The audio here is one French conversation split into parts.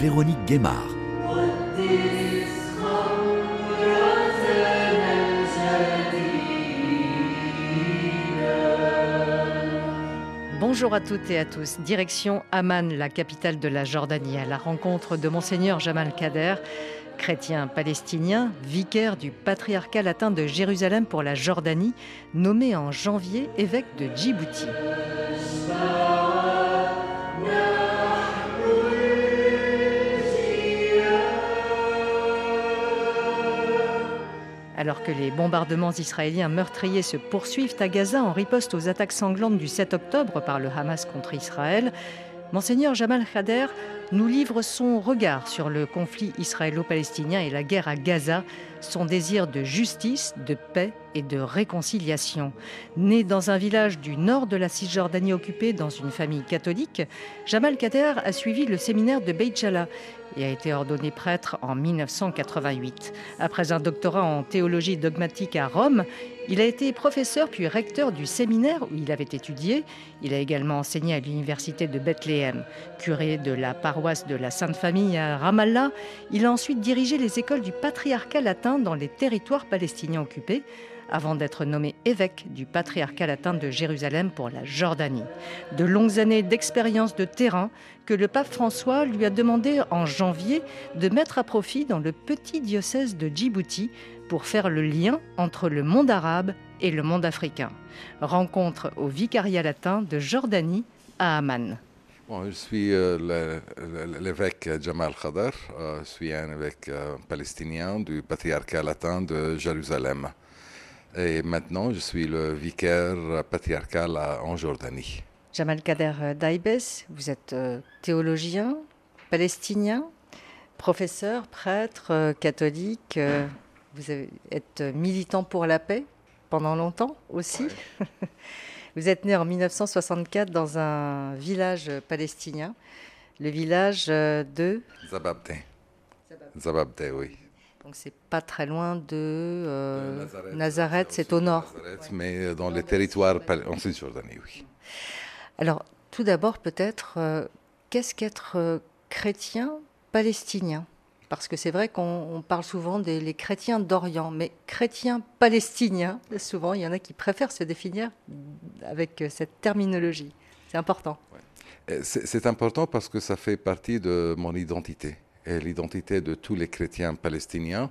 Véronique Guémard. Bonjour à toutes et à tous. Direction Amman, la capitale de la Jordanie, à la rencontre de Monseigneur Jamal Kader, chrétien palestinien, vicaire du patriarcat latin de Jérusalem pour la Jordanie, nommé en janvier évêque de Djibouti. Alors que les bombardements israéliens meurtriers se poursuivent à Gaza en riposte aux attaques sanglantes du 7 octobre par le Hamas contre Israël, Monseigneur Jamal Khader nous livre son regard sur le conflit israélo-palestinien et la guerre à Gaza, son désir de justice, de paix et de réconciliation. Né dans un village du nord de la Cisjordanie occupée dans une famille catholique, Jamal Kader a suivi le séminaire de Beit et a été ordonné prêtre en 1988. Après un doctorat en théologie dogmatique à Rome, il a été professeur puis recteur du séminaire où il avait étudié. Il a également enseigné à l'université de Bethléem. Curé de la paroisse de la Sainte Famille à Ramallah, il a ensuite dirigé les écoles du patriarcat latin dans les territoires palestiniens occupés avant d'être nommé évêque du patriarcat latin de Jérusalem pour la Jordanie. De longues années d'expérience de terrain que le pape François lui a demandé en janvier de mettre à profit dans le petit diocèse de Djibouti pour faire le lien entre le monde arabe et le monde africain. Rencontre au vicariat latin de Jordanie à Amman. je suis euh, l'évêque Jamal Khader, euh, je suis un évêque euh, palestinien du patriarcat latin de Jérusalem. Et maintenant, je suis le vicaire patriarcal en Jordanie. Jamal Kader Daibes, vous êtes théologien, palestinien, professeur, prêtre, catholique. Vous êtes militant pour la paix pendant longtemps aussi. Vous êtes né en 1964 dans un village palestinien, le village de Zababdeh. Zababdeh, oui. Donc c'est pas très loin de, euh, Nazareth, c'est au nord. mais dans les territoires en Cisjordanie, oui. Alors tout d'abord peut-être, euh, qu'est-ce qu'être euh, chrétien palestinien? Parce que c'est vrai qu'on parle souvent des chrétiens d'Orient, mais chrétiens palestiniens, souvent, il y en a qui préfèrent se définir avec cette terminologie. C'est important. C'est important parce que ça fait partie de mon identité. Et l'identité de tous les chrétiens palestiniens,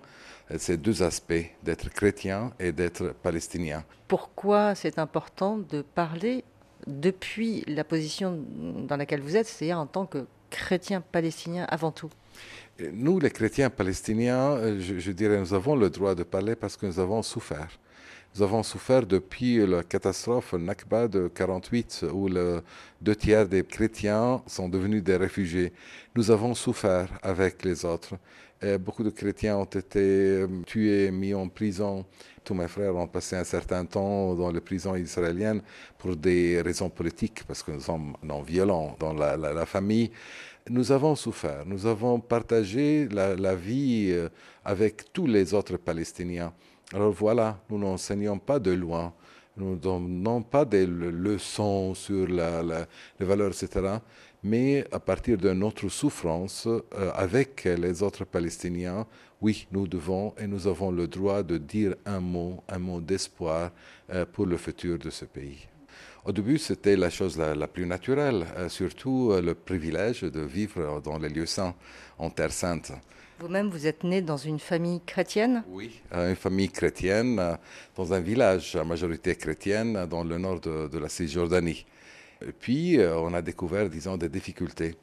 c'est deux aspects, d'être chrétien et d'être palestinien. Pourquoi c'est important de parler depuis la position dans laquelle vous êtes, c'est-à-dire en tant que chrétien palestinien avant tout? Nous, les chrétiens palestiniens, euh, je, dirais, nous avons le droit de parler parce que nous avons souffert. Nous avons souffert depuis la catastrophe Nakba de 48, où le deux tiers des chrétiens sont devenus des réfugiés. Nous avons souffert avec les autres. beaucoup de chrétiens ont été euh, tués, mis en prison. Tous mes frères ont passé un certain temps dans les prisons israéliennes pour des raisons politiques, parce que nous sommes non violents dans la famille nous avons souffert, nous avons partagé la, vie euh, avec tous les autres Palestiniens. Alors voilà, nous n'enseignons pas de loin, nous ne donnons pas des leçons sur les valeurs, etc. Mais à partir de notre souffrance euh, avec les autres Palestiniens, oui, nous devons et nous avons le droit de dire un mot, un mot d'espoir euh, pour le futur de ce pays. Au début, c'était la chose la, plus naturelle, euh, surtout le privilège de vivre dans les lieux saints, en Terre Sainte. Vous-même, vous êtes né dans une famille chrétienne Oui, euh, une famille chrétienne, dans un village à majorité chrétienne, dans le nord de, la Cisjordanie. puis, on a découvert, disons, des difficultés.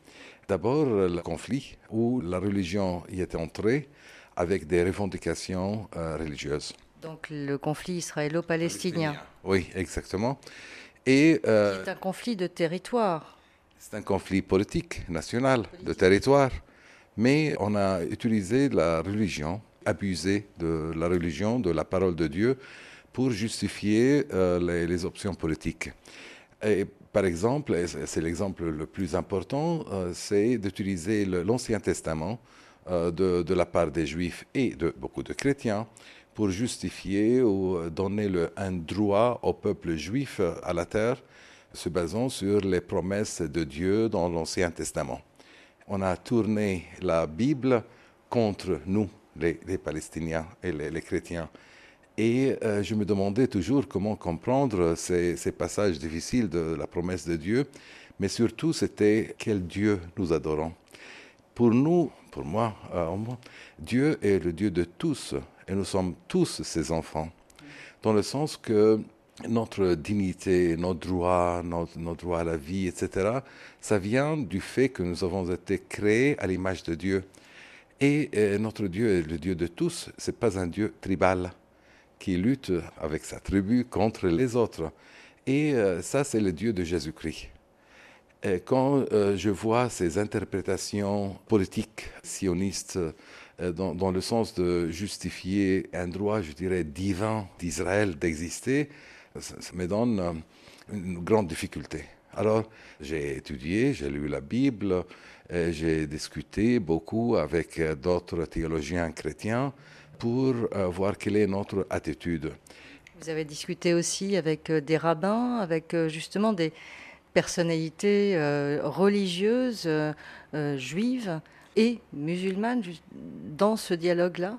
D'abord, le conflit où la religion y est entrée avec des revendications religieuses. Donc le conflit israélo-palestinien. Oui, exactement. Euh, c'est un conflit de territoire. C'est un conflit politique, national, de territoire. Mais on a utilisé la religion, abusé de la religion, de la parole de Dieu, pour justifier euh, les, options politiques. Et, par exemple, c'est l'exemple le plus important, euh, c'est d'utiliser l'Ancien Testament de, de, la part des Juifs et de beaucoup de chrétiens pour justifier ou donner un droit au peuple juif à la terre, se basant sur les promesses de Dieu dans l'Ancien Testament. On a tourné la Bible contre nous, les, Palestiniens et les, chrétiens. Et euh, je me demandais toujours comment comprendre ces, passages difficiles de la promesse de Dieu, mais surtout c'était quel Dieu nous adorons. Pour nous, pour moi, euh, Dieu est le Dieu de tous, et nous sommes tous ses enfants, dans le sens que notre dignité, notre droit, notre, droit à la vie, etc., ça vient du fait que nous avons été créés à l'image de Dieu. Et euh, notre Dieu est le Dieu de tous, ce n'est pas un Dieu tribal qui lutte avec sa tribu contre les autres. Et euh, ça, c'est le Dieu de Jésus-Christ. Quand euh, je vois ces interprétations politiques sionistes dans, le sens de justifier un droit, je dirais, divin d'Israël d'exister, ça, me donne euh, une grande difficulté. Alors, j'ai étudié, j'ai lu la Bible, j'ai discuté beaucoup avec euh, d'autres théologiens chrétiens pour euh, voir quelle est notre attitude. Vous avez discuté aussi avec des rabbins, avec justement des personnalités religieuses juives et musulmanes dans ce dialogue-là?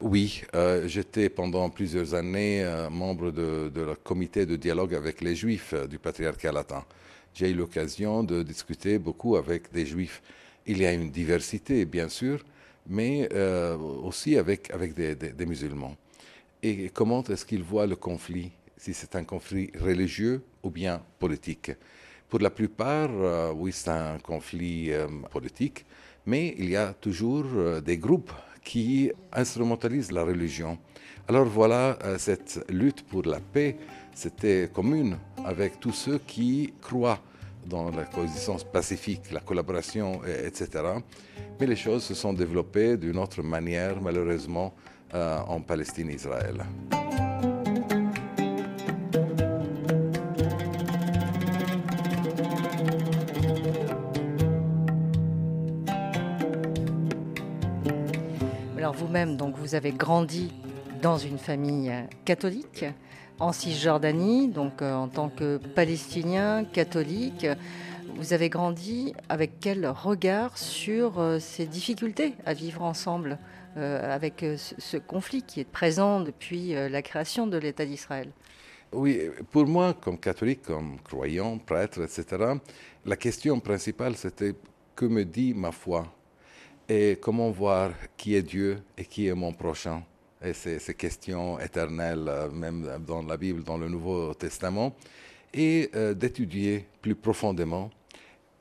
Oui, euh, j'étais pendant plusieurs années euh, membre de, de comité de dialogue avec les Juifs euh, du patriarcat latin. J'ai eu l'occasion de discuter beaucoup avec des Juifs. Il y a une diversité, bien sûr, mais aussi avec, des, musulmans. Et comment est-ce qu'ils voient le conflit, si c'est un conflit religieux ou bien politique? Pour la plupart, oui, c'est un conflit politique, mais il y a toujours des groupes qui instrumentalise la religion. Alors voilà, euh, cette lutte pour la paix, c'était commune avec tous ceux qui croient dans la coexistence pacifique, la collaboration, etc. Mais les choses se sont développées d'une autre manière, malheureusement, euh, en Palestine-Israël. Vous-même, donc vous avez grandi dans une famille euh, catholique en Cisjordanie, donc euh, en tant que Palestinien catholique. Vous avez grandi avec quel regard sur euh, ces difficultés à vivre ensemble avec ce, conflit qui est présent depuis la création de l'État d'Israël? Oui, pour moi, comme catholique, comme croyant, prêtre, etc., la question principale, c'était que me dit ma foi? Et comment voir qui est Dieu et qui est mon prochain? Et ces, questions éternelles, euh, même dans la Bible, dans le Nouveau Testament, et euh, d'étudier plus profondément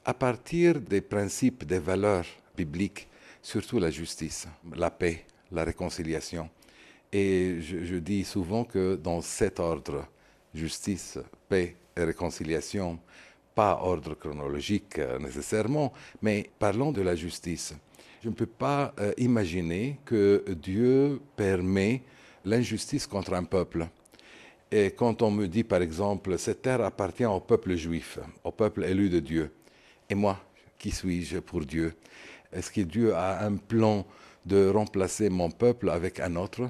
à partir des principes, des valeurs bibliques, surtout la justice, la paix, la réconciliation. Et je, je dis souvent que dans cet ordre, justice, paix et réconciliation, pas ordre chronologique euh, nécessairement, mais parlons de la justice. Je ne peux pas euh, imaginer que Dieu permet l'injustice contre un peuple. Et quand on me dit, par exemple, cette terre appartient au peuple juif, au peuple élu de Dieu, et moi, qui suis-je pour Dieu? Est-ce que Dieu a un plan de remplacer mon peuple avec un autre?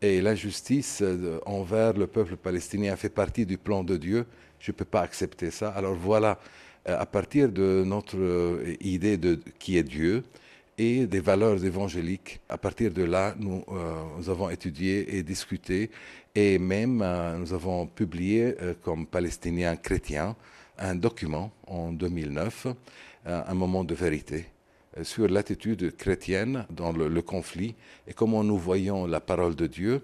Et l'injustice euh, envers le peuple palestinien fait partie du plan de Dieu. Je ne peux pas accepter ça. Alors voilà, euh, à partir de notre idée de qui est Dieu, et des valeurs évangéliques. À partir de là, nous, euh, avons étudié et discuté et même euh, nous avons publié euh, comme Palestiniens chrétiens un document en 2009, un moment de vérité sur l'attitude chrétienne dans le, le, conflit et comment nous voyons la parole de Dieu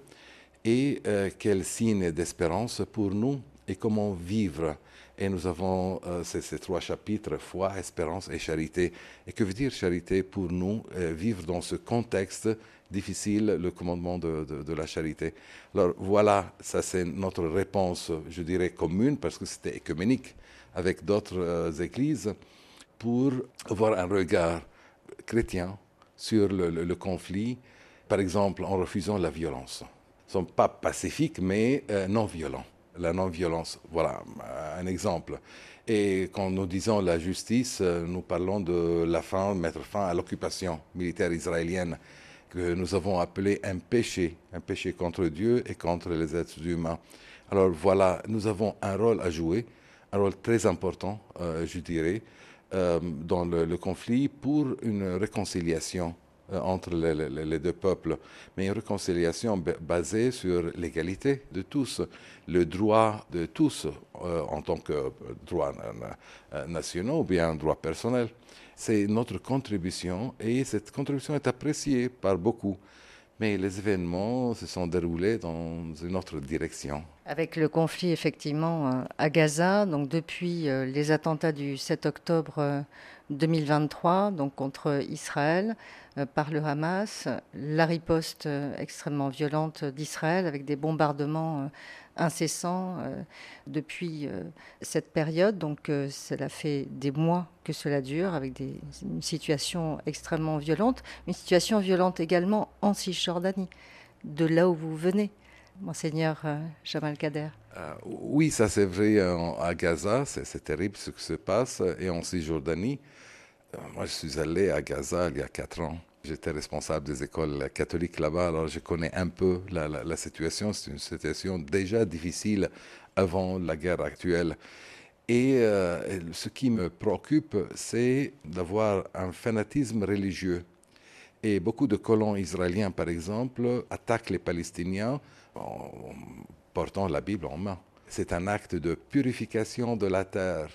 et quel signe d'espérance pour nous et comment vivre et nous avons euh, ces, trois chapitres, foi, espérance et charité. Et que veut dire charité pour nous euh, vivre dans ce contexte difficile, le commandement de, la charité? Alors voilà, ça c'est notre réponse, je dirais, commune, parce que c'était écuménique avec d'autres euh, églises, pour avoir un regard chrétien sur le, le, conflit, par exemple en refusant la violence. Ils ne sont pas pacifiques, mais non violents la non-violence. Voilà un exemple. Et quand nous disons la justice, euh, nous parlons de la fin, mettre fin à l'occupation militaire israélienne que nous avons appelée un péché, un péché contre Dieu et contre les êtres humains. Alors voilà, nous avons un rôle à jouer, un rôle très important, euh, je dirais, euh, dans le, conflit pour une réconciliation entre les, deux peuples, mais une réconciliation basée sur l'égalité de tous, le droit de tous en tant que droit national ou bien droit personnel. C'est notre contribution et cette contribution est appréciée par beaucoup. Mais les événements se sont déroulés dans une autre direction. Avec le conflit effectivement euh, à Gaza, donc depuis euh, les attentats du 7 octobre 2023, euh, donc contre Israël par le Hamas, la riposte extrêmement violente d'Israël avec des bombardements incessant euh, depuis euh, cette période. Donc euh, cela fait des mois que cela dure avec une situation extrêmement violente, une situation violente également en Cisjordanie, de là où vous venez, monseigneur Jamal Kader. oui, ça c'est vrai à Gaza, c'est terrible ce qui se passe, et en Cisjordanie. moi, je suis allé à Gaza il y a quatre ans. J'étais responsable des écoles catholiques là-bas, alors je connais un peu la, situation. C'est une situation déjà difficile avant la guerre actuelle. Et euh, ce qui me préoccupe, c'est d'avoir un fanatisme religieux. Et beaucoup de colons israéliens, par exemple, attaquent les Palestiniens en portant la Bible en main. C'est un acte de purification de la terre.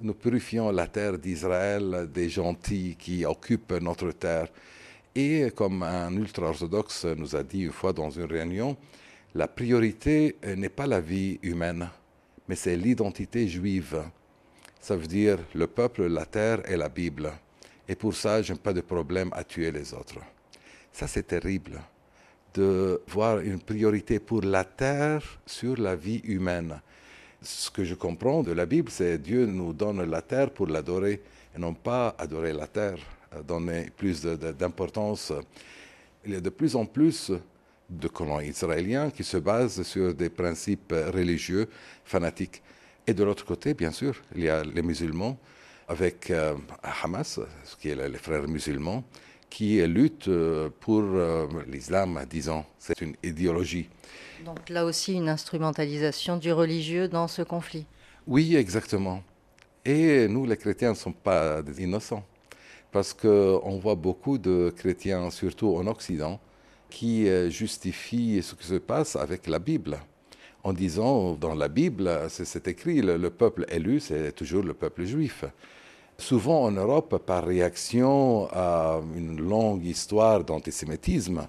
Nous purifions la terre d'Israël des gentils qui occupent notre terre. Et comme un ultra-orthodoxe nous a dit une fois dans une réunion, la priorité n'est pas la vie humaine, mais c'est l'identité juive. Ça veut dire le peuple, la terre et la Bible. Et pour ça, je n'ai pas de problème à tuer les autres. Ça, c'est terrible de voir une priorité pour la terre sur la vie humaine. Ce que je comprends de la Bible, c'est Dieu nous donne la terre pour l'adorer et non pas adorer la terre donner plus d'importance. Il y a de plus en plus de colons israéliens qui se basent sur des principes religieux fanatiques. Et de l'autre côté, bien sûr, il y a les musulmans avec euh, Hamas, ce qui est les frères musulmans, qui luttent euh, pour euh, l'islam, disons. C'est une idéologie. Donc là aussi, une instrumentalisation du religieux dans ce conflit. Oui, exactement. Et nous, les chrétiens, ne sommes pas innocents parce qu'on voit beaucoup de chrétiens, surtout en Occident, qui euh, justifient ce qui se passe avec la Bible, en disant dans la Bible, c'est écrit, le, peuple élu, c'est toujours le peuple juif. Souvent en Europe, par réaction à une longue histoire d'antisémitisme,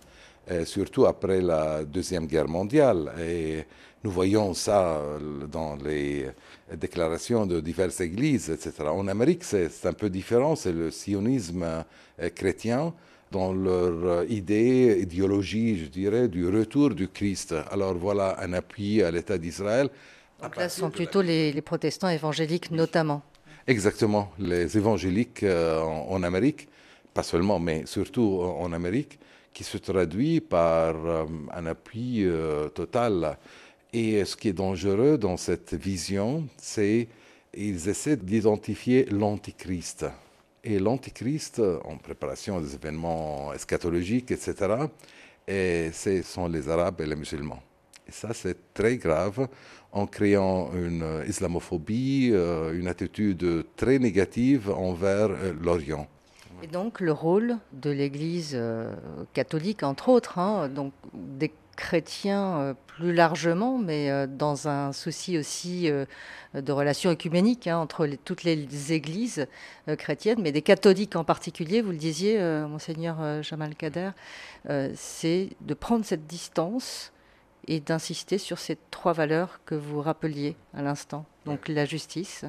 surtout après la Deuxième Guerre mondiale, et nous voyons ça euh, dans les déclarations de diverses églises, etc. En Amérique, c'est un peu différent, c'est le sionisme euh, chrétien dans leur euh, idée, idéologie, je dirais, du retour du Christ. Alors voilà un appui à l'État d'Israël. Donc là, ce sont plutôt les, protestants évangéliques notamment. Exactement, les évangéliques en, Amérique, pas seulement, mais surtout en Amérique, qui se traduit par un appui total et ce qui est dangereux dans cette vision, c'est qu'ils essaient d'identifier l'antichrist. Et l'antichrist, en préparation des événements eschatologiques, etc., et ce sont les Arabes et les musulmans. Et ça, c'est très grave en créant une islamophobie, euh, une attitude très négative envers euh, l'Orient. Et donc le rôle de l'Église euh, catholique, entre autres, hein, donc des chrétiens euh, plus largement, mais euh, dans un souci aussi euh, de relations écuméniques hein, entre toutes les églises chrétiennes, mais des catholiques en particulier, vous le disiez, monseigneur Jamal Kader, c'est de prendre cette distance et d'insister sur ces trois valeurs que vous rappeliez à l'instant, donc la justice.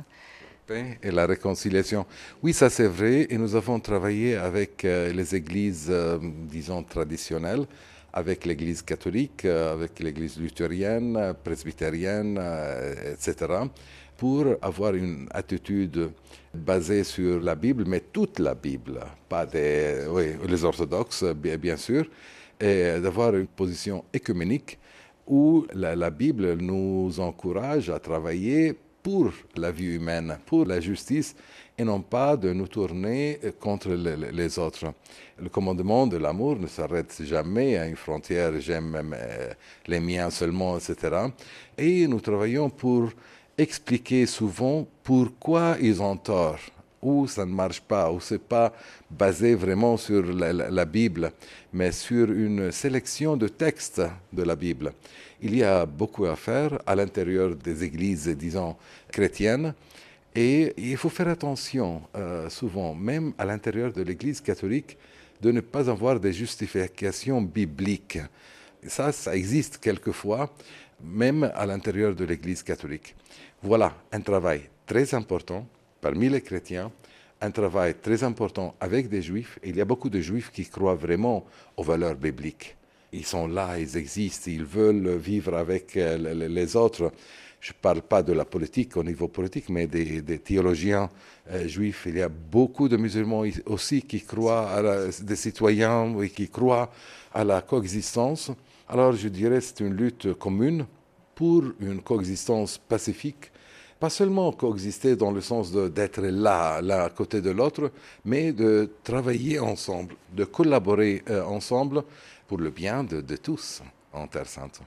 Et la réconciliation. Oui, ça c'est vrai, et nous avons travaillé avec les églises, disons, traditionnelles, avec l'Église catholique, euh, avec l'Église luthérienne, presbytérienne, euh, etc., pour avoir une attitude basée sur la Bible, mais toute la Bible, pas les orthodoxes, bien, sûr, et d'avoir une position écuménique où la Bible nous encourage à travailler pour la vie humaine, pour la justice, et non pas de nous tourner contre les, autres. Le commandement de l'amour ne s'arrête jamais à une frontière, j'aime euh, les miens seulement, etc. Et nous travaillons pour expliquer souvent pourquoi ils ont tort où ça ne marche pas, où c'est pas basé vraiment sur la, Bible, mais sur une sélection de textes de la Bible. Il y a beaucoup à faire à l'intérieur des églises, disons, chrétiennes, et il faut faire attention euh, souvent, même à l'intérieur de l'Église catholique, de ne pas avoir des justifications bibliques. Ça, ça existe quelquefois, même à l'intérieur de l'Église catholique. Voilà un travail très important parmi les chrétiens, un travail très important avec des juifs. Il y a beaucoup de juifs qui croient vraiment aux valeurs bibliques. Ils sont là, ils existent, ils veulent vivre avec euh, les autres. Je ne parle pas de la politique au niveau politique, mais des, théologiens euh, juifs. Il y a beaucoup de musulmans aussi qui croient, à des citoyens et qui croient à la coexistence. Alors je dirais que c'est une lutte commune pour une coexistence pacifique pas seulement coexister dans le sens d'être là, l'un à côté de l'autre, mais de travailler ensemble, de collaborer euh, ensemble pour le bien de tous en Terre Sainte.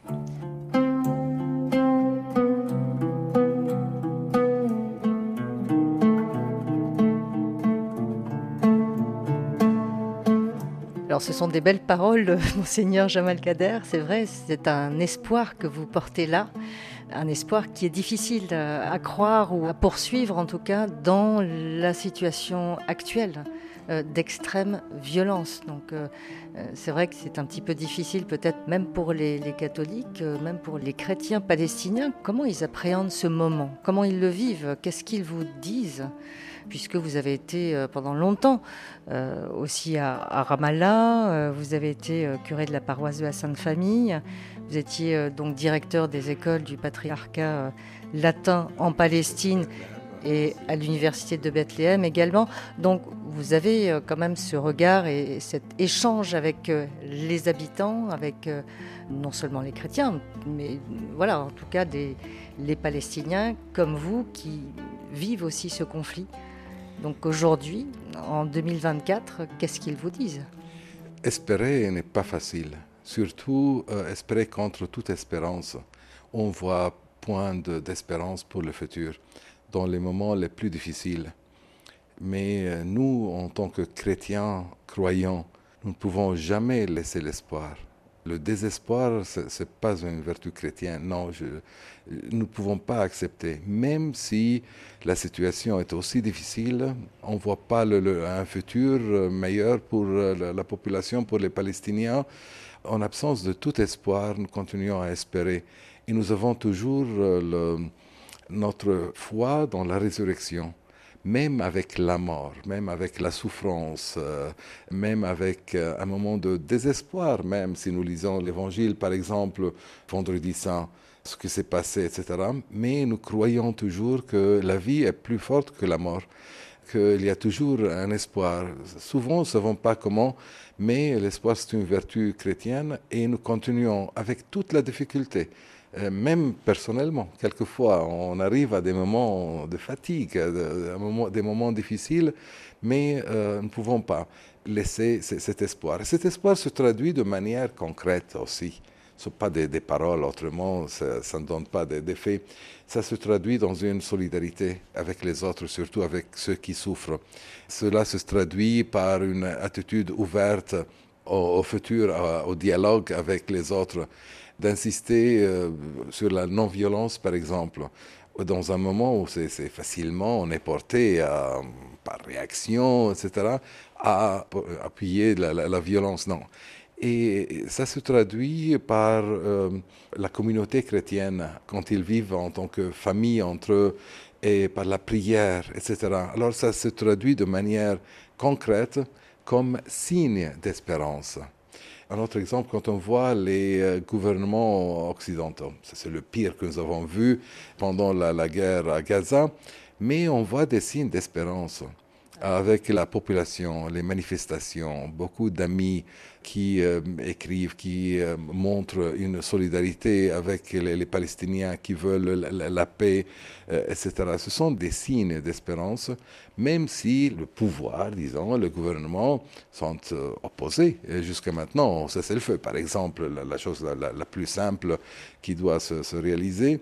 Alors ce sont des belles paroles, monseigneur Jamal Kader, c'est vrai, c'est un espoir que vous portez là. Un espoir qui est difficile à croire ou à poursuivre en tout cas dans la situation actuelle euh, d'extrême violence. Donc euh, euh, c'est vrai que c'est un petit peu difficile peut-être même pour les, catholiques, même pour les chrétiens palestiniens. Comment ils appréhendent ce moment? Comment ils le vivent? Qu'est-ce qu'ils vous disent? Puisque vous avez été pendant longtemps aussi à, Ramallah, vous avez été curé de la paroisse de la Sainte Famille, vous étiez euh, donc directeur des écoles du patriarcat euh, latin en Palestine et à l'université de Bethléem également. Donc vous avez euh, quand même ce regard et cet échange avec les habitants, avec non seulement les chrétiens, mais voilà, en tout cas les Palestiniens comme vous qui vivent aussi ce conflit. Donc aujourd'hui, en 2024, qu'est-ce qu'ils vous disent? Espérer n'est pas facile surtout euh, espérer contre toute espérance. On voit point d'espérance pour le futur dans les moments les plus difficiles. Mais euh, nous, en tant que chrétiens, croyants, nous ne pouvons jamais laisser l'espoir. Le désespoir, ce n'est pas une vertu chrétienne. Non, nous ne pouvons pas accepter. Même si la situation est aussi difficile, on ne voit pas un futur meilleur pour euh, la population, pour les Palestiniens en absence de tout espoir, nous continuons à espérer. Et nous avons toujours euh, notre foi dans la résurrection, même avec la mort, même avec la souffrance, euh, même avec euh, un moment de désespoir, même si nous lisons l'Évangile, par exemple, vendredi saint, ce qui s'est passé, etc. Mais nous croyons toujours que la vie est plus forte que la mort qu'il y a toujours un espoir. Souvent, nous ne savons pas comment, mais l'espoir, c'est une vertu chrétienne et nous continuons avec toute la difficulté. Euh, même personnellement, quelquefois, on arrive à des moments de fatigue, des moments difficiles, mais euh, nous ne pouvons pas laisser cet espoir. Et cet espoir se traduit de manière concrète aussi sont pas des, paroles, autrement, ça, ne donne pas d'effet. Ça se traduit dans une solidarité avec les autres, surtout avec ceux qui souffrent. Cela se traduit par une attitude ouverte au, futur, au dialogue avec les autres, d'insister euh, sur la non-violence, par exemple dans un moment où c'est facilement, on est porté par réaction, etc., à appuyer la violence. Non. Et ça se traduit par euh, la communauté chrétienne, quand ils vivent en tant que famille entre eux, et par la prière, etc. Alors ça se traduit de manière concrète comme signe d'espérance. Un autre exemple, quand on voit les euh, gouvernements occidentaux, c'est le pire que nous avons vu pendant la, la guerre à Gaza, mais on voit des signes d'espérance avec la population, les manifestations, beaucoup d'amis qui euh, écrivent, qui euh, montrent une solidarité avec les, Palestiniens qui veulent la, paix, euh, etc. Ce sont des signes d'espérance, même si le pouvoir, disons, le gouvernement sont opposés jusqu'à maintenant. C'est le feu, par exemple, la, chose la, plus simple qui doit se réaliser.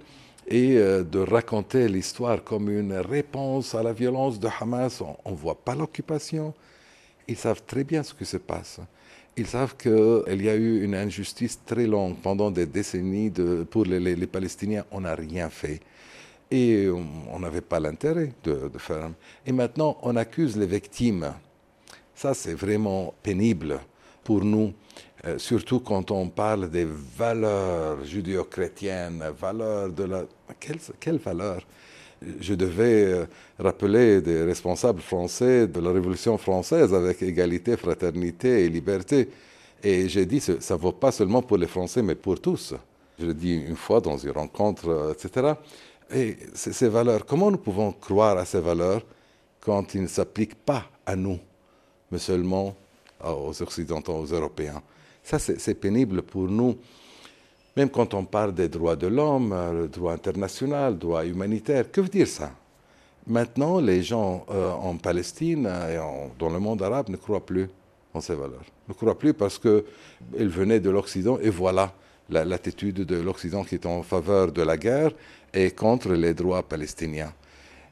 Et de raconter l'histoire comme une réponse à la violence de Hamas. On ne voit pas l'occupation. Ils savent très bien ce qui se passe. Ils savent qu'il y a eu une injustice très longue pendant des décennies pour les, Palestiniens. On n'a rien fait. Et on n'avait pas l'intérêt de, faire. Et maintenant, on accuse les victimes. Ça, c'est vraiment pénible pour nous, euh, surtout quand on parle des valeurs judéo-chrétiennes, valeurs de la. Quelles quelle valeurs je devais euh, rappeler des responsables français de la Révolution française avec égalité, fraternité et liberté. Et j'ai dit, ça ne vaut pas seulement pour les Français, mais pour tous. Je l'ai dit une fois dans une rencontre, euh, etc. Et ces valeurs, comment nous pouvons croire à ces valeurs quand ils ne s'appliquent pas à nous, mais seulement aux Occidentaux, aux Européens? Ça, c'est pénible pour nous. Même quand on parle des droits de l'homme, euh, droit international, droit humanitaire, que veut dire ça? Maintenant, les gens euh, en Palestine et dans le monde arabe ne croient plus en ces valeurs. Ne croient plus parce qu'ils venaient de l'Occident et voilà l'attitude de l'Occident qui est en faveur de la guerre et contre les droits palestiniens.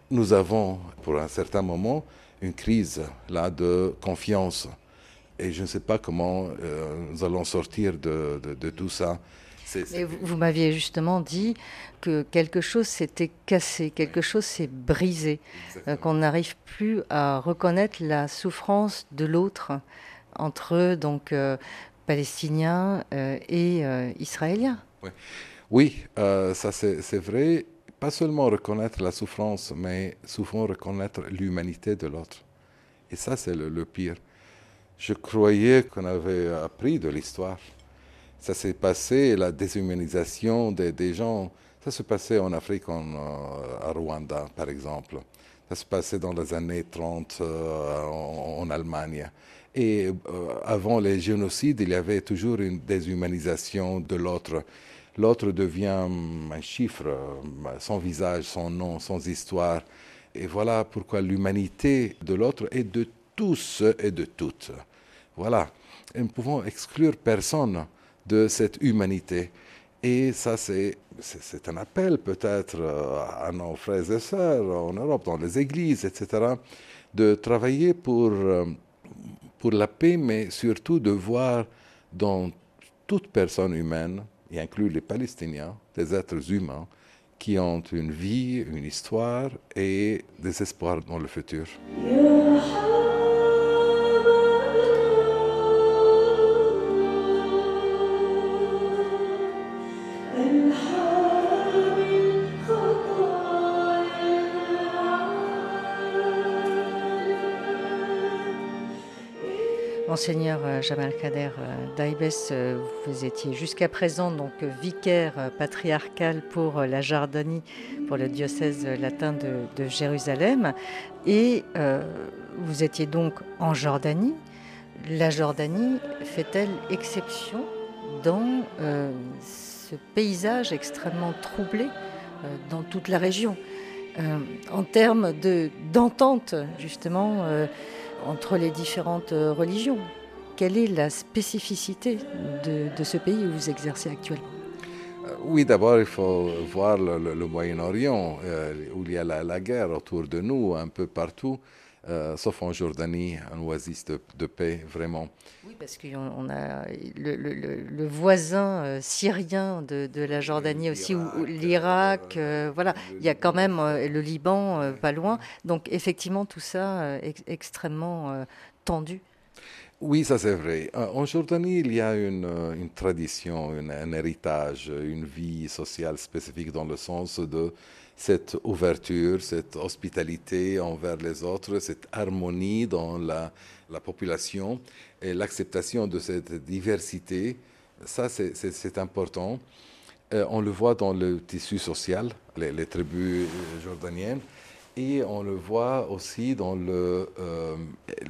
Nous avons, pour un certain moment, une crise là de confiance. Et je ne sais pas comment euh, nous allons sortir de tout ça vous, m'aviez justement dit que quelque chose s'était cassé, quelque chose s'est brisé, euh, qu'on n'arrive plus à reconnaître la souffrance de l'autre entre donc euh, Palestiniens euh, et Israéliens. Oui, ça c'est vrai. Pas seulement reconnaître la souffrance, mais souvent reconnaître l'humanité de l'autre. Et ça c'est le pire. Je croyais qu'on avait appris de l'histoire ça s'est passé, la déshumanisation des, gens, ça se passait en Afrique, en, euh, à Rwanda par exemple. Ça se passait dans les années 30 euh, en, Allemagne. Et euh, avant les génocides, il y avait toujours une déshumanisation de l'autre. L'autre devient un chiffre, sans visage, sans nom, sans histoire. Et voilà pourquoi l'humanité de l'autre est de tous et de toutes. Voilà. Et nous pouvons exclure personne de cette humanité. Et ça, c'est, un appel peut-être euh, à nos frères et sœurs en Europe, dans les églises, etc., de travailler pour, euh, pour la paix, mais surtout de voir dans toute personne humaine, y inclut les Palestiniens, des êtres humains, qui ont une vie, une histoire et des espoirs dans le futur. Monseigneur euh, Jamal Kader euh, Daibes, euh, vous étiez jusqu'à présent donc vicaire patriarcal pour la Jordanie, pour le diocèse latin de, Jérusalem, et vous étiez donc en Jordanie. La Jordanie fait-elle exception dans ce paysage extrêmement troublé dans toute la région? En termes d'entente justement entre les différentes euh, religions. Quelle est la spécificité de, ce pays où vous exercez actuellement? Euh, oui, d'abord, il faut voir le, Moyen-Orient, euh, où il y a la, guerre autour de nous, un peu partout, sauf en Jordanie, un oasis de, paix, vraiment. Oui, parce qu'on a le, voisin syrien de, la Jordanie aussi, ou l'Irak, voilà, il y a quand même le Liban pas loin. Donc, effectivement, tout ça est extrêmement tendu. Oui, ça c'est vrai. Euh, en Jordanie, il y a une, euh, tradition, un héritage, une vie sociale spécifique dans le sens de cette ouverture, cette hospitalité envers les autres, cette harmonie dans la, population et l'acceptation de cette diversité. Ça, c'est important. Euh, on le voit dans le tissu social, les, tribus jordaniennes, et on le voit aussi dans le,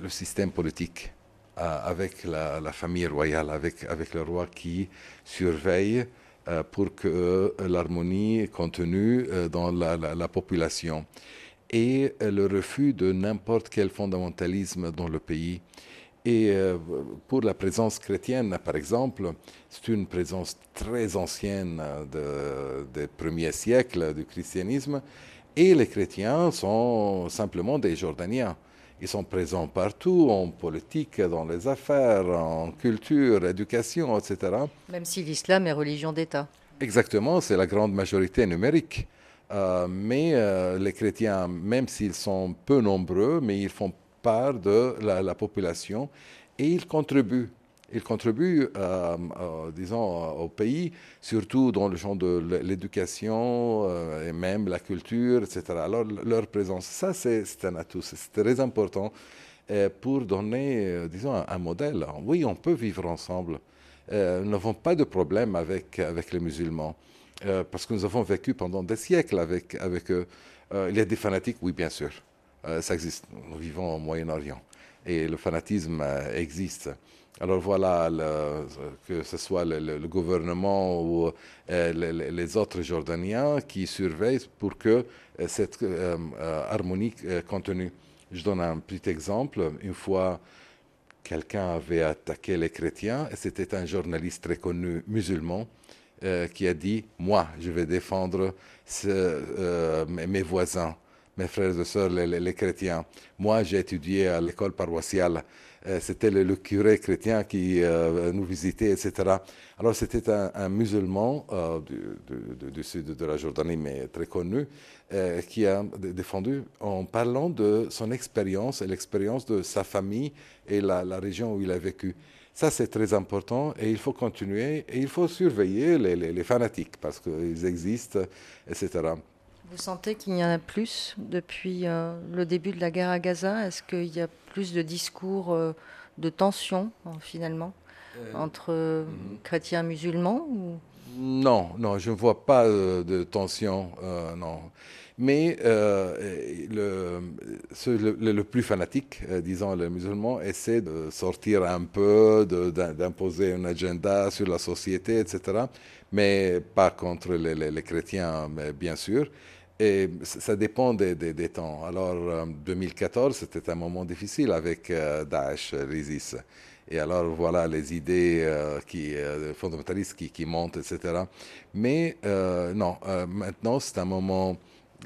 le système politique. Euh, avec la, famille royale, avec, avec le roi qui surveille euh, pour que euh, l'harmonie contenue dans la, la, population et le refus de n'importe quel fondamentalisme dans le pays. Et euh, pour la présence chrétienne, par exemple, c'est une présence très ancienne des premiers siècles du christianisme. Et les chrétiens sont simplement des Jordaniens. Ils sont présents partout, en politique, dans les affaires, en culture, éducation, etc. Même si l'islam est religion d'État. Exactement, c'est la grande majorité numérique. Euh, mais euh, les chrétiens, même s'ils sont peu nombreux, mais ils font part de la, population et ils contribuent. Ils contribuent, euh, disons, au pays, surtout dans le champ de l'éducation et même la culture, etc. Alors, leur présence, ça, c'est un atout, c'est très important pour donner, disons, un, modèle. Oui, on peut vivre ensemble. nous n'avons pas de problème avec, les musulmans. Euh, parce que nous avons vécu pendant des siècles avec, eux. Euh, il y a des fanatiques, oui, bien sûr. Euh, ça existe. Nous vivons au Moyen-Orient et le fanatisme existe. Alors voilà, que ce soit le, gouvernement ou les, autres Jordaniens qui surveillent pour que cette harmonie continue. Je donne un petit exemple. Une fois, quelqu'un avait attaqué les chrétiens et c'était un journaliste très connu musulman euh, qui a dit, moi, je vais défendre euh, mes voisins, mes frères et sœurs, les, chrétiens. Moi, j'ai étudié à l'école paroissiale. Euh, c'était le, curé chrétien qui nous visitait, etc. Alors, c'était un, musulman du, sud de la Jordanie, mais très connu, qui a défendu en parlant de son expérience et l'expérience de sa famille et la région où il a vécu. Ça, c'est très important et il faut continuer et il faut surveiller les, fanatiques parce qu'ils existent, etc. Vous sentez qu'il y en a plus depuis euh, le début de la guerre à Gaza? Est-ce qu'il y a plus de discours euh, de tension, finalement, euh, entre mhm. chrétiens et musulmans Non, non, je ne vois pas de tension, non. Mais euh, le, le, plus fanatique, euh, disons les musulmans, essaie de sortir un peu, d'imposer un agenda sur la société, etc. Mais pas contre les, chrétiens, bien sûr. Et ça dépend des, temps. Alors, 2014, euh, c'était un moment difficile avec Daesh, l'ISIS. Et alors, voilà les idées qui, fondamentalistes qui, montent, etc. Mais non, maintenant, c'est un moment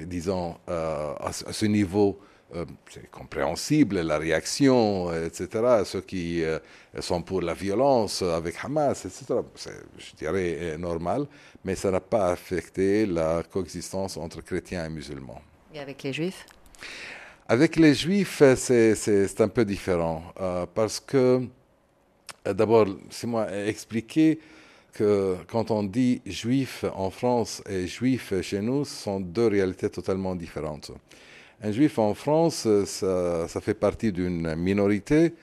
disons, euh, à, ce niveau, euh, c'est compréhensible, la réaction, etc., ceux qui euh, sont pour la violence avec Hamas, etc., c'est, je dirais, normal, mais ça n'a pas affecté la coexistence entre chrétiens et musulmans. Et avec les juifs? Avec les juifs, c'est, un peu différent, parce que, d'abord, c'est moi expliquer quand on dit juif en France et juif chez nous, ce sont deux réalités totalement différentes. Un juif en France, ça, fait partie d'une minorité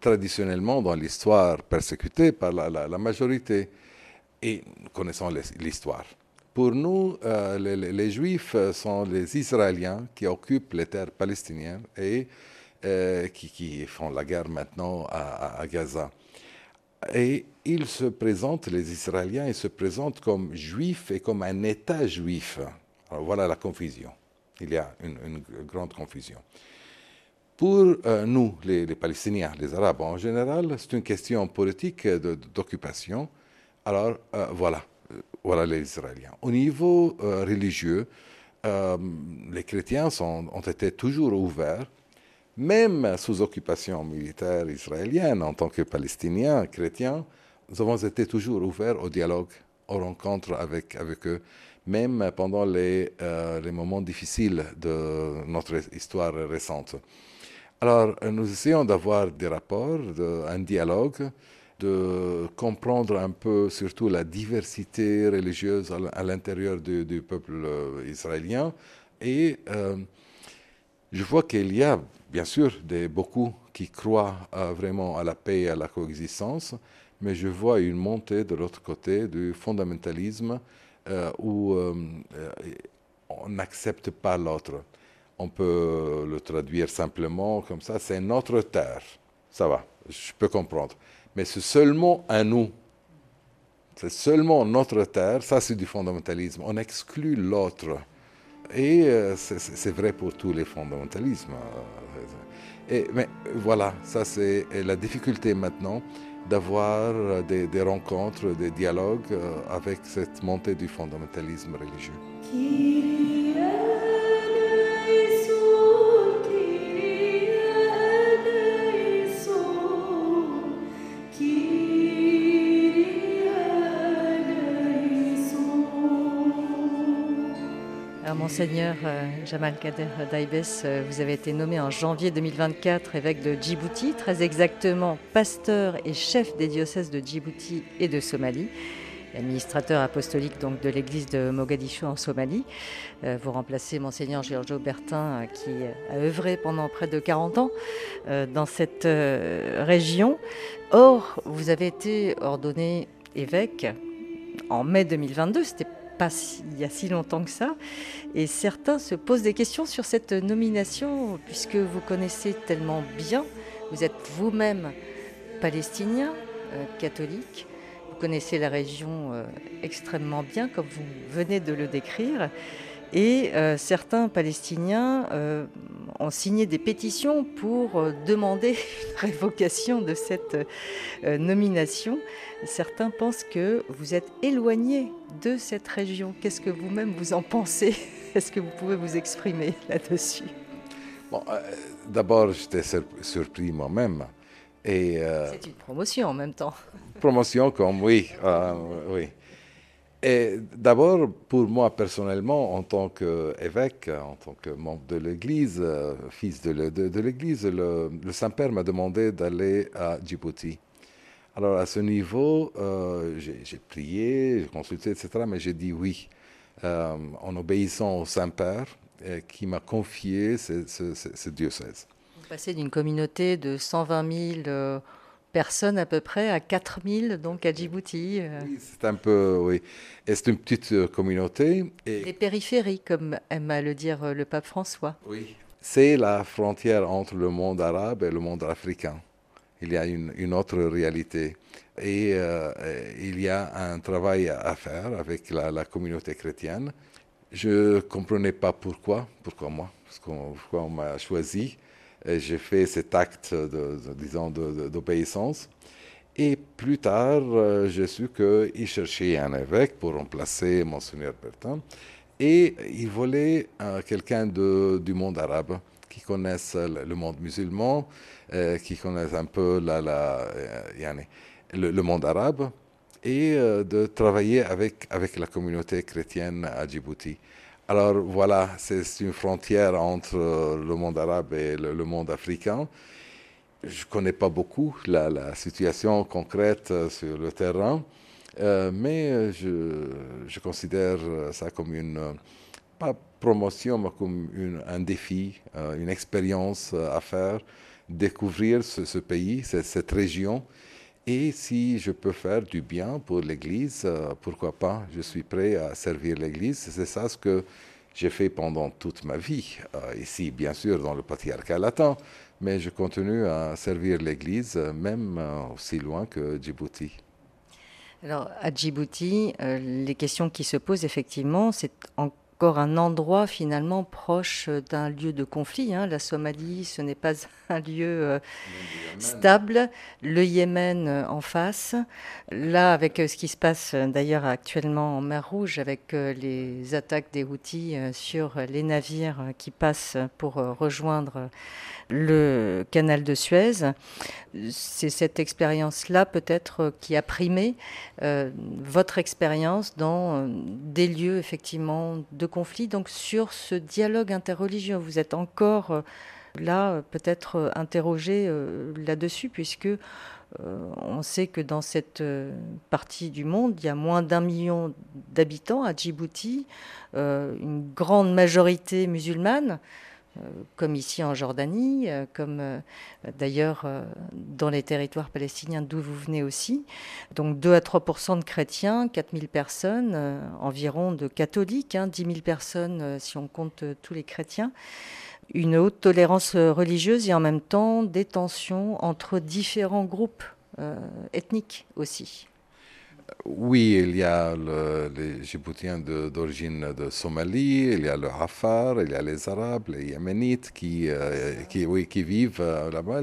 traditionnellement dans l'histoire persécutée par la, majorité. Et nous connaissons l'histoire. Pour nous, euh, les, Juifs sont les Israéliens qui occupent les terres palestiniennes et euh, qui, font la guerre maintenant à Gaza. Et ils se présentent, les Israéliens, ils se présentent comme juifs et comme un État juif. Alors voilà la confusion. Il y a une, grande confusion. Pour euh, nous, les, Palestiniens, les Arabes en général, c'est une question politique d'occupation. Alors euh, voilà, euh, voilà les Israéliens. Au niveau religieux, les chrétiens ont été toujours ouverts même sous occupation militaire israélienne, en tant que Palestiniens, chrétiens, nous avons été toujours ouverts au dialogue, aux rencontres avec, avec eux, même pendant les, euh, les moments difficiles de notre histoire récente. Alors, nous essayons d'avoir des rapports, un dialogue, de comprendre un peu surtout la diversité religieuse à l'intérieur du, peuple euh, israélien. Et euh, je vois qu'il y a bien sûr des, beaucoup qui croient euh, vraiment à la paix et à la coexistence, mais je vois une montée de l'autre côté du fondamentalisme euh, où euh, on n'accepte pas l'autre. On peut le traduire simplement comme ça, c'est notre terre. Ça va, je peux comprendre. Mais c'est seulement à nous. C'est seulement notre terre, ça c'est du fondamentalisme. On exclut l'autre. Et c'est vrai pour tous les fondamentalismes. Et, mais voilà, ça c'est la difficulté maintenant d'avoir des, des, rencontres, des dialogues avec cette montée du fondamentalisme religieux. Monseigneur euh, Jamal Kader Daibes, euh, vous avez été nommé en janvier 2024 évêque de Djibouti, très exactement pasteur et chef des diocèses de Djibouti et de Somalie administrateur apostolique donc de l'église de Mogadiscio en Somalie. Euh, vous remplacez monseigneur Giorgio Bertin qui a œuvré pendant près de 40 ans dans cette région. Or, vous avez été ordonné évêque en mai 2022, c'était pas il y a si longtemps que ça. Et certains se posent des questions sur cette nomination, puisque vous connaissez tellement bien, vous êtes vous-même palestinien, euh, catholique, vous connaissez la région euh, extrêmement bien, comme vous venez de le décrire. Et euh, certains Palestiniens ont signé des pétitions pour demander une révocation de cette nomination. Certains pensent que vous êtes éloigné de cette région. Qu'est-ce que vous-même vous en pensez? Est-ce que vous pouvez vous exprimer là-dessus? Bon, euh, D'abord, j'étais surpris moi-même. Euh, C'est une promotion en même temps. Promotion comme oui, euh, oui. Et d'abord, pour moi personnellement, en tant qu'évêque, en tant que membre de l'Église, fils de, l'Église, le, Saint-Père m'a demandé d'aller à Djibouti. Alors à ce niveau, euh, j'ai prié, j'ai consulté, etc., mais j'ai dit oui, euh, en obéissant au Saint-Père euh, qui m'a confié ce, diocèse. Vous passez d'une communauté de 120 000 personnes à peu près à 4 000 donc à Djibouti. Oui, c'est un peu, oui. Et c'est une petite communauté. Et... Les périphéries, comme aime à le dire le pape François. Oui. C'est la frontière entre le monde arabe et le monde africain il y a une, autre réalité. Et euh, il y a un travail à faire avec la, communauté chrétienne. Je ne comprenais pas pourquoi, pourquoi moi, pourquoi on m'a choisi. J'ai fait cet acte, de, disons, d'obéissance. Et plus tard, euh, j'ai su qu'il cherchait un évêque pour remplacer Monseigneur Bertin. Et il voulait euh, quelqu'un du monde arabe qui connaisse le monde musulman, euh, qui connaissent un peu la, euh, le, le, monde arabe et euh, de travailler avec, avec la communauté chrétienne à Djibouti. Alors voilà, c'est une frontière entre le monde arabe et le, monde africain. Je ne connais pas beaucoup la, situation concrète sur le terrain, mais je, considère ça comme une, pas promotion, mais comme un défi, une expérience à faire découvrir ce, pays, cette région. Et si je peux faire du bien pour l'Église, euh, pourquoi pas? Je suis prêt à servir l'Église. C'est ça ce que j'ai fait pendant toute ma vie, euh, ici bien sûr dans le patriarcat latin, mais je continue à servir l'Église même euh, aussi loin que Djibouti. Alors à Djibouti, les questions qui se posent effectivement, c'est en encore un endroit finalement proche d'un lieu de conflit. Hein. La Somalie, ce n'est pas un lieu euh, stable. Le Yémen euh, en face. Là, avec euh, ce qui se passe d'ailleurs actuellement en mer Rouge, avec les attaques des Houthis sur les navires qui passent pour rejoindre le canal de Suez. C'est cette expérience-là peut-être qui a primé euh, votre expérience dans euh, des lieux effectivement de conflit. Donc sur ce dialogue interreligieux, vous êtes encore euh, là peut-être interrogé là-dessus puisque on sait que dans cette partie du monde, il y a moins d'un million d'habitants à Djibouti, une grande majorité musulmane. Euh, comme ici en Jordanie, euh, comme euh, d'ailleurs dans les territoires palestiniens d'où vous venez aussi. Donc 2 à 3% de chrétiens, 4000 personnes, environ de catholiques, 10 hein, 000 personnes si on compte tous les chrétiens. Une haute tolérance religieuse et en même temps des tensions entre différents groupes ethniques aussi. Oui, il y a les Djiboutiens d'origine de, Somalie, il y a le Afar, il y a les Arabes, les Yéménites qui, euh, qui, oui, qui vivent euh, là-bas.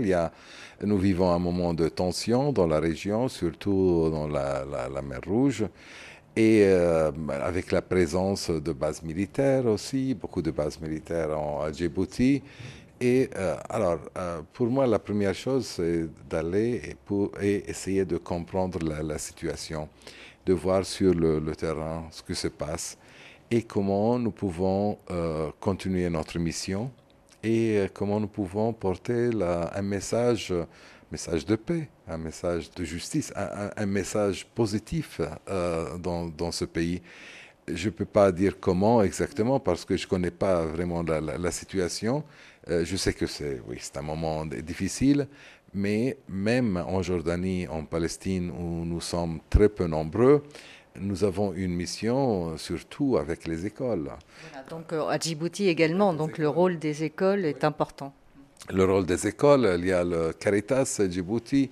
Nous vivons un moment de tension dans la région, surtout dans la, la, mer Rouge. Et euh, avec la présence de bases militaires aussi, beaucoup de bases militaires en, à Djibouti. Et alors, pour moi, la première chose, c'est d'aller et, essayer de comprendre la, situation de voir sur le, terrain ce qui se passe et comment nous pouvons euh, continuer notre mission et euh, comment nous pouvons porter un message, de paix, un message de justice, un, message positif euh, dans, ce pays. Je ne peux pas dire comment exactement parce que je ne connais pas vraiment la, situation. Je sais que c'est oui, un moment difficile, mais même en Jordanie, en Palestine, où nous sommes très peu nombreux, nous avons une mission surtout avec les écoles. donc euh, à Djibouti également, donc le rôle des écoles est important. Le rôle des écoles, il y a le Caritas Djibouti,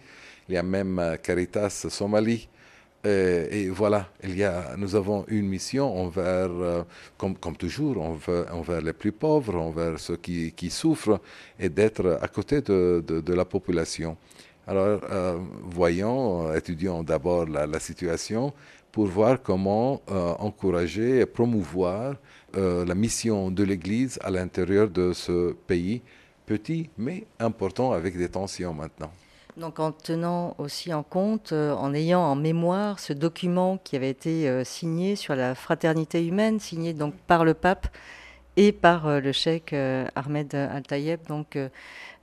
il y a même Caritas Somalie euh, et, voilà, il y a, nous avons une mission envers, euh, comme, toujours, envers, les plus pauvres, envers ceux qui, souffrent, et d'être à côté de, la population. Alors, euh, voyons, étudions d'abord la, situation pour voir comment encourager et promouvoir la mission de l'Église à l'intérieur de ce pays, petit mais important avec des tensions maintenant. Donc en tenant aussi en compte, euh, en ayant en mémoire ce document qui avait été euh, signé sur la fraternité humaine, signé donc par le pape et par euh, le cheikh Ahmed Al-Tayeb, donc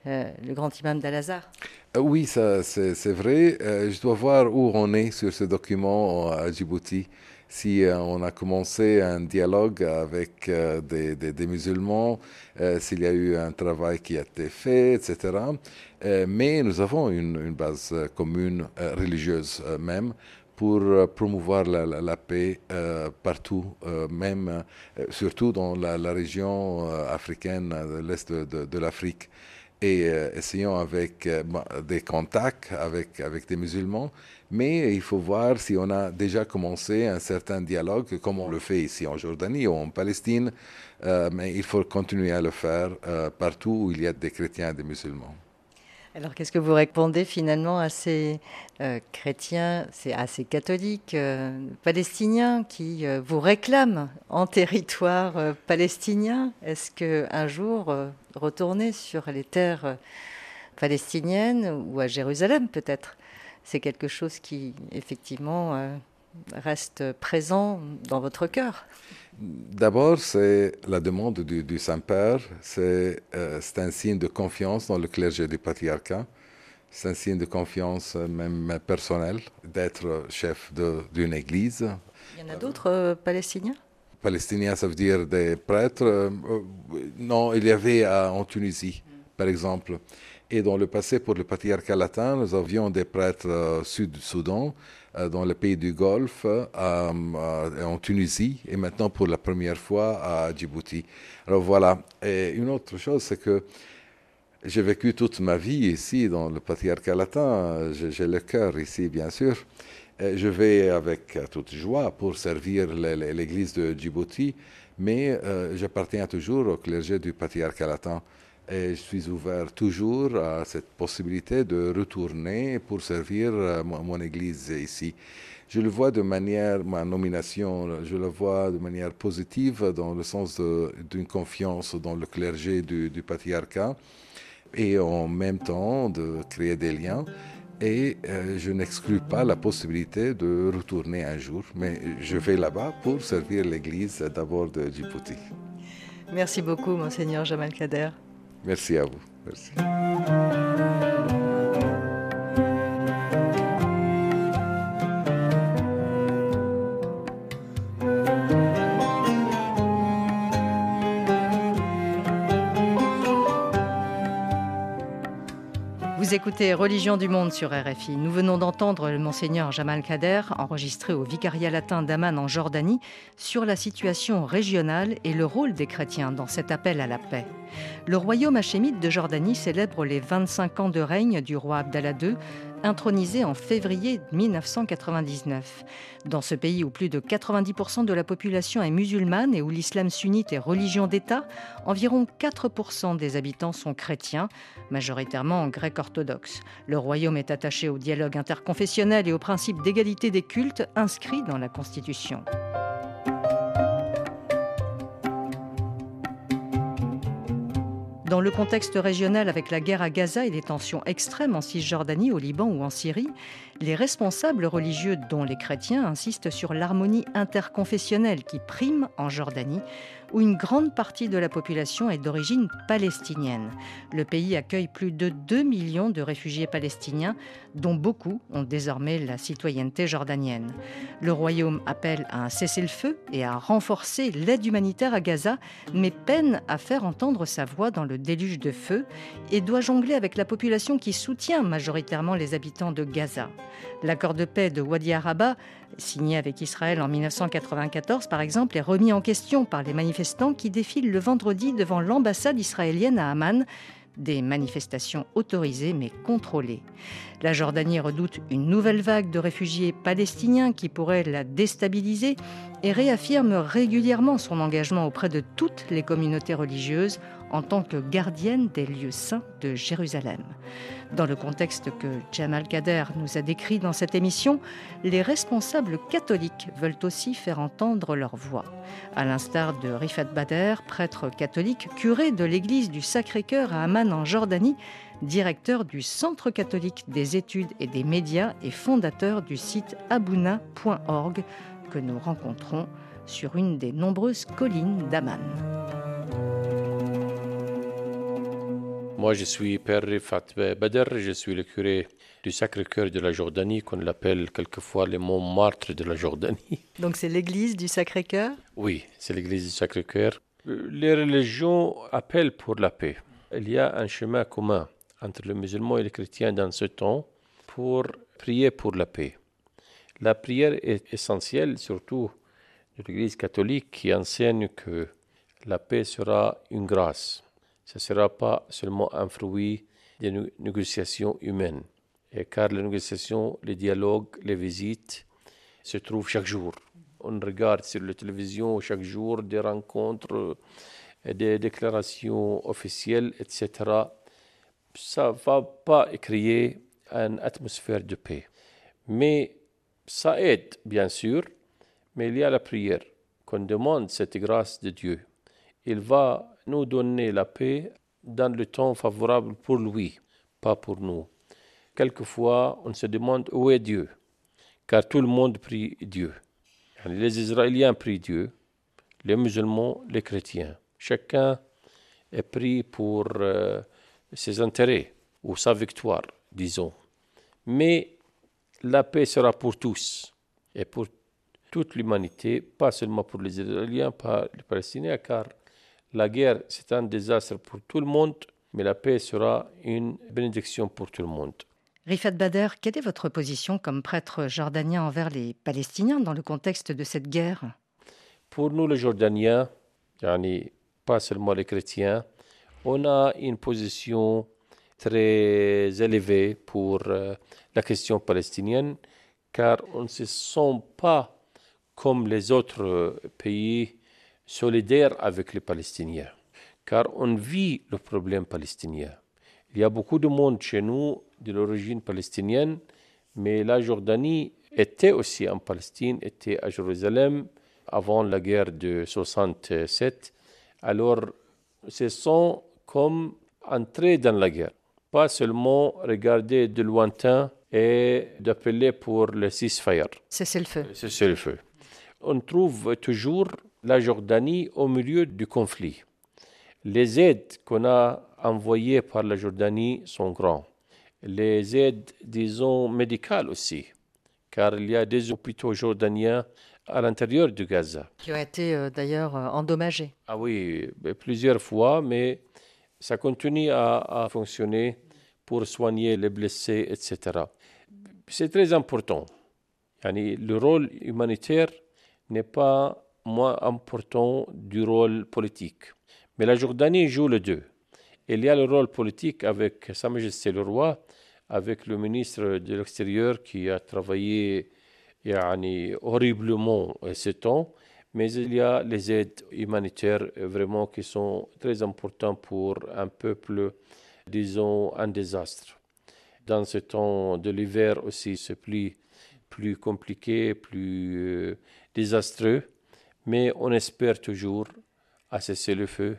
le grand imam d'Al-Azhar. Oui, c'est vrai. je dois voir où on est sur ce document à Djibouti si euh, on a commencé un dialogue avec euh, des, musulmans, euh, s'il y a eu un travail qui a été fait, etc. mais nous avons une, base commune religieuse même pour promouvoir la, paix partout, même surtout dans la, région africaine de l'Est de l'Afrique et essayons avec des contacts avec, avec des musulmans, mais il faut voir si on a déjà commencé un certain dialogue, comme on le fait ici en Jordanie ou en Palestine, euh, mais il faut continuer à le faire partout où il y a des chrétiens et des musulmans. Alors qu'est-ce que vous répondez finalement à ces chrétiens, à ces catholiques palestiniens qui vous réclament en territoire palestinien? Est-ce qu'un jour retourner sur les terres euh, palestiniennes ou à Jérusalem peut-être? C'est quelque chose qui effectivement euh, reste présent dans votre cœur. D'abord, c'est la demande du, Saint-Père, euh, c'est un signe de confiance dans le clergé du patriarcat, c'est un signe de confiance même personnelle d'être chef d'une église. Il y en a d'autres Palestiniens? Palestiniens, ça veut dire des prêtres. Euh, non, il y avait en Tunisie, par exemple. Et dans le passé, pour le patriarcat latin, nous avions des prêtres euh, sud-Soudan, euh, dans le pays du Golfe, en Tunisie, et maintenant pour la première fois à Djibouti. Alors voilà. Et une autre chose, c'est que j'ai vécu toute ma vie ici, dans le patriarcat latin. J'ai le cœur ici, bien sûr. Euh, je vais avec toute joie pour servir l'Église de Djibouti, mais euh, j'appartiens toujours au clergé du patriarcat latin. Et je suis ouvert toujours à cette possibilité de retourner pour servir euh, mon, Église ici. Je le vois de manière, ma nomination, je le vois de manière positive dans le sens d'une confiance dans le clergé du, du patriarcat et en même temps de créer des liens et euh, je n'exclus pas la possibilité de retourner un jour, mais je vais là-bas pour servir l'Église d'abord de Djibouti. Merci beaucoup, monseigneur Jamal Kader. Merci vous. Merci. Vous écoutez Religion du Monde sur RFI. Nous venons d'entendre le monseigneur Jamal Kader, enregistré au Vicariat latin d'Aman en Jordanie, sur la situation régionale et le rôle des chrétiens dans cet appel à la paix. Le royaume hachémite de Jordanie célèbre les 25 ans de règne du roi Abdallah II, intronisé en février 1999. Dans ce pays où plus de 90% de la population est musulmane et où l'islam sunnite est religion d'État, environ 4% des habitants sont chrétiens, majoritairement grec orthodoxe. Le royaume est attaché au dialogue interconfessionnel et au principe d'égalité des cultes inscrits dans la Constitution. Dans le contexte régional avec la guerre à Gaza et les tensions extrêmes en Cisjordanie, au Liban ou en Syrie, les responsables religieux, dont les chrétiens, insistent sur l'harmonie interconfessionnelle qui prime en Jordanie, où une grande partie de la population est d'origine palestinienne. Le pays accueille plus de 2 millions de réfugiés palestiniens, dont beaucoup ont désormais la citoyenneté jordanienne. Le Royaume appelle à un cessez-le-feu et à renforcer l'aide humanitaire à Gaza, mais peine à faire entendre sa voix dans le déluge de feu et doit jongler avec la population qui soutient majoritairement les habitants de Gaza. L'accord de paix de Wadi Araba, signé avec Israël en 1994 par exemple, est remis en question par les manifestants qui défilent le vendredi devant l'ambassade israélienne à Amman des manifestations autorisées mais contrôlées. La Jordanie redoute une nouvelle vague de réfugiés palestiniens qui pourrait la déstabiliser et réaffirme régulièrement son engagement auprès de toutes les communautés religieuses en tant que gardienne des lieux saints de Jérusalem. Dans le contexte que Jamal Kader nous a décrit dans cette émission, les responsables catholiques veulent aussi faire entendre leur voix. À l'instar de Rifat Bader, prêtre catholique, curé de l'église du Sacré-Cœur à Amman en Jordanie, directeur du Centre catholique des études et des médias et fondateur du site abouna.org que nous rencontrons sur une des nombreuses collines d'Amman. Moi, je suis Père Rifat Bader, je suis le curé du Sacré-Cœur de la Jordanie, qu'on appelle quelquefois le Montmartre de la Jordanie. Donc c'est l'église du Sacré-Cœur? Oui, c'est l'église du Sacré-Cœur. Les religions appellent pour la paix. Il y a un chemin commun entre les musulmans et les chrétiens dans ce temps pour prier pour la paix. La prière est essentielle, surtout de l'Église catholique qui enseigne que la paix sera une grâce ce ne sera pas seulement un fruit des négociations humaines, car les négociations, les dialogues, les visites se trouvent chaque jour. On regarde sur la télévision chaque jour des rencontres, des déclarations officielles, etc. Ça ne va pas créer une atmosphère de paix. Mais ça aide, bien sûr, mais il y a la prière qu'on demande cette grâce de Dieu. Il va nous donner la paix dans le temps favorable pour lui, pas pour nous. Quelquefois, on se demande où est Dieu, car tout le monde prie Dieu. Les Israéliens prient Dieu, les musulmans, les chrétiens. Chacun est pris pour euh, ses intérêts ou sa victoire, disons. Mais la paix sera pour tous et pour toute l'humanité, pas seulement pour les Israéliens, pas les Palestiniens, car la guerre, c'est un désastre pour tout le monde, mais la paix sera une bénédiction pour tout le monde. Rifat Bader, quelle est votre position comme prêtre jordanien envers les Palestiniens dans le contexte de cette guerre? Pour nous, les Jordaniens, pas seulement les chrétiens, on a une position très élevée pour euh, la question palestinienne, car on ne se sent pas comme les autres euh, pays solidaire avec les Palestiniens, car on vit le problème palestinien. Il y a beaucoup de monde chez nous de l'origine palestinienne, mais la Jordanie était aussi en Palestine, était à Jérusalem avant la guerre de 67. Alors, ce sont comme entrer dans la guerre, pas seulement regarder de lointain et d'appeler pour le ceasefire. C'est le feu. C'est le feu. On trouve toujours la Jordanie au milieu du conflit. Les aides qu'on a envoyées par la Jordanie sont grandes. Les aides, disons, médicales aussi, car il y a des hôpitaux jordaniens à l'intérieur de Gaza. Qui ont été euh, d'ailleurs euh, endommagés. Ah oui, plusieurs fois, mais ça continue à, fonctionner pour soigner les blessés, etc. C'est très important. le rôle humanitaire n'est pas moins important du rôle politique. Mais la Jordanie joue le deux. Il y a le rôle politique avec Sa Majesté le Roi, avec le ministre de l'Extérieur qui a travaillé horriblement ce temps. Mais il y a les aides humanitaires vraiment qui sont très importantes pour un peuple, disons, un désastre. Dans ce temps de l'hiver aussi, c'est plus, plus compliqué, plus euh, désastreux. Mais on espère toujours à cesser le feu,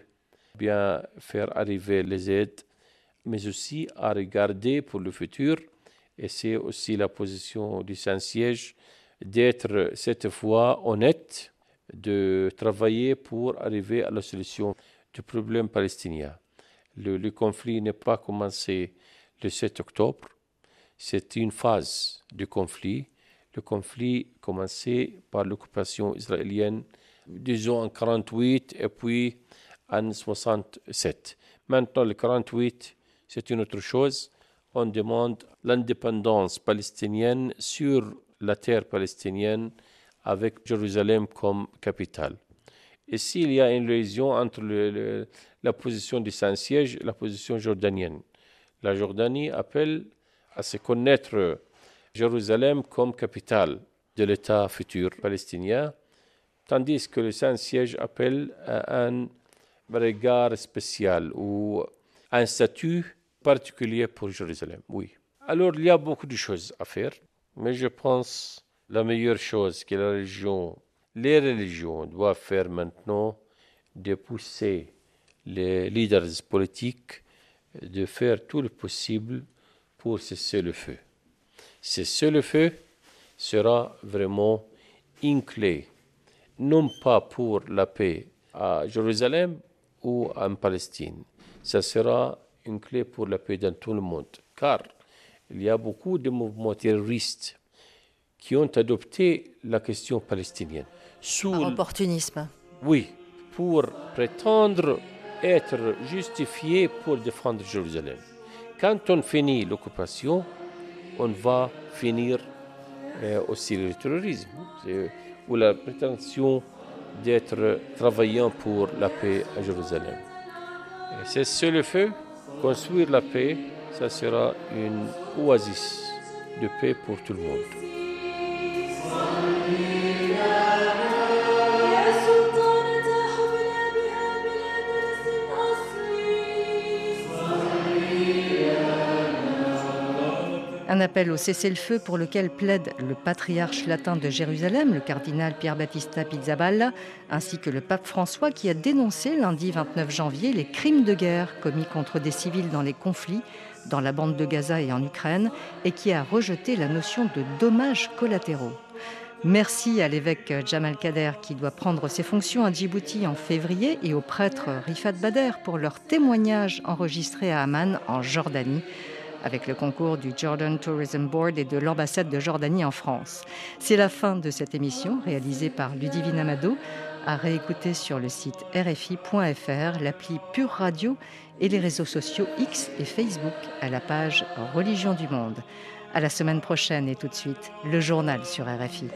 bien faire arriver les aides, mais aussi à regarder pour le futur. Et c'est aussi la position du Saint-Siège d'être cette fois honnête, de travailler pour arriver à la solution du problème palestinien. Le, le conflit n'est pas commencé le 7 octobre, c'est une phase du conflit. Le conflit commencé par l'occupation israélienne disons en 48 et puis en 67. Maintenant, le 48, c'est une autre chose. On demande l'indépendance palestinienne sur la terre palestinienne avec Jérusalem comme capitale. Et s'il y a une liaison entre la position du Saint-Siège et la position jordanienne, la Jordanie appelle à se connaître Jérusalem comme capitale de l'État futur palestinien tandis que le Saint-Siège appelle à un regard spécial ou un statut particulier pour Jérusalem. Oui. Alors, il y a beaucoup de choses à faire, mais je pense la meilleure chose que la religion, les religions doivent faire maintenant, de pousser les leaders politiques de faire tout le possible pour cesser le feu. Cesser le feu sera vraiment une clé non pas pour la paix à Jérusalem ou en Palestine. Ça sera une clé pour la paix dans tout le monde, car il y a beaucoup de mouvements terroristes qui ont adopté la question palestinienne. Sous Par opportunisme. Oui, pour prétendre être justifié pour défendre Jérusalem. Quand on finit l'occupation, on va finir euh, aussi le terrorisme ou la prétention d'être travaillant pour la paix à Jérusalem. C'est ce le feu, construire la paix, ça sera une oasis de paix pour tout le monde. Un appel au cessez-le-feu pour lequel plaide le patriarche latin de Jérusalem, le cardinal Pierre Battista Pizzaballa, ainsi que le pape François qui a dénoncé lundi 29 janvier les crimes de guerre commis contre des civils dans les conflits dans la bande de Gaza et en Ukraine et qui a rejeté la notion de dommages collatéraux. Merci à l'évêque Jamal Kader qui doit prendre ses fonctions à Djibouti en février et au prêtre Rifat Bader pour leur témoignage enregistré à Amman en Jordanie avec le concours du Jordan Tourism Board et de l'ambassade de Jordanie en France. C'est la fin de cette émission réalisée par Ludivine Amado, à réécouter sur le site rfi.fr, l'appli Pure Radio et les réseaux sociaux X et Facebook à la page Religion du Monde. À la semaine prochaine et tout de suite, le journal sur RFI.